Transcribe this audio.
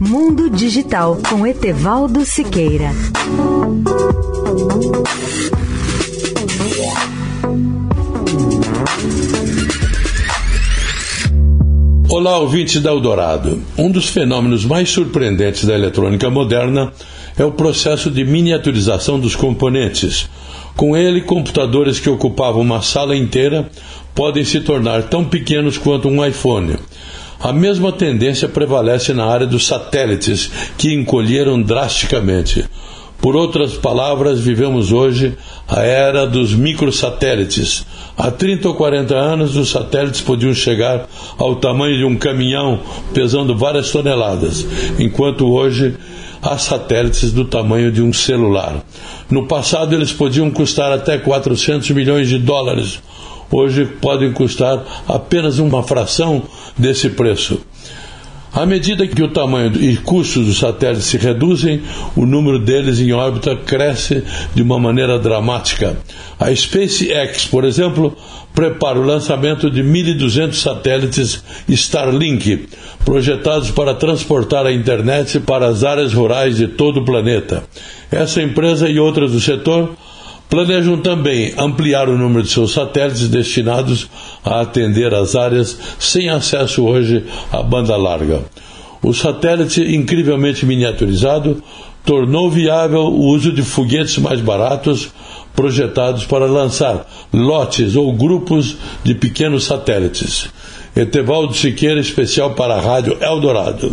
Mundo Digital com Etevaldo Siqueira. Olá, ouvintes da Eldorado. Um dos fenômenos mais surpreendentes da eletrônica moderna é o processo de miniaturização dos componentes. Com ele, computadores que ocupavam uma sala inteira podem se tornar tão pequenos quanto um iPhone. A mesma tendência prevalece na área dos satélites, que encolheram drasticamente. Por outras palavras, vivemos hoje a era dos microsatélites. Há 30 ou 40 anos, os satélites podiam chegar ao tamanho de um caminhão pesando várias toneladas, enquanto hoje há satélites do tamanho de um celular. No passado, eles podiam custar até 400 milhões de dólares hoje podem custar apenas uma fração desse preço. À medida que o tamanho e custos dos satélites se reduzem, o número deles em órbita cresce de uma maneira dramática. A SpaceX, por exemplo, prepara o lançamento de 1.200 satélites Starlink, projetados para transportar a internet para as áreas rurais de todo o planeta. Essa empresa e outras do setor Planejam também ampliar o número de seus satélites destinados a atender as áreas sem acesso hoje à banda larga. O satélite incrivelmente miniaturizado tornou viável o uso de foguetes mais baratos projetados para lançar lotes ou grupos de pequenos satélites. Etevaldo Siqueira, especial para a Rádio Eldorado.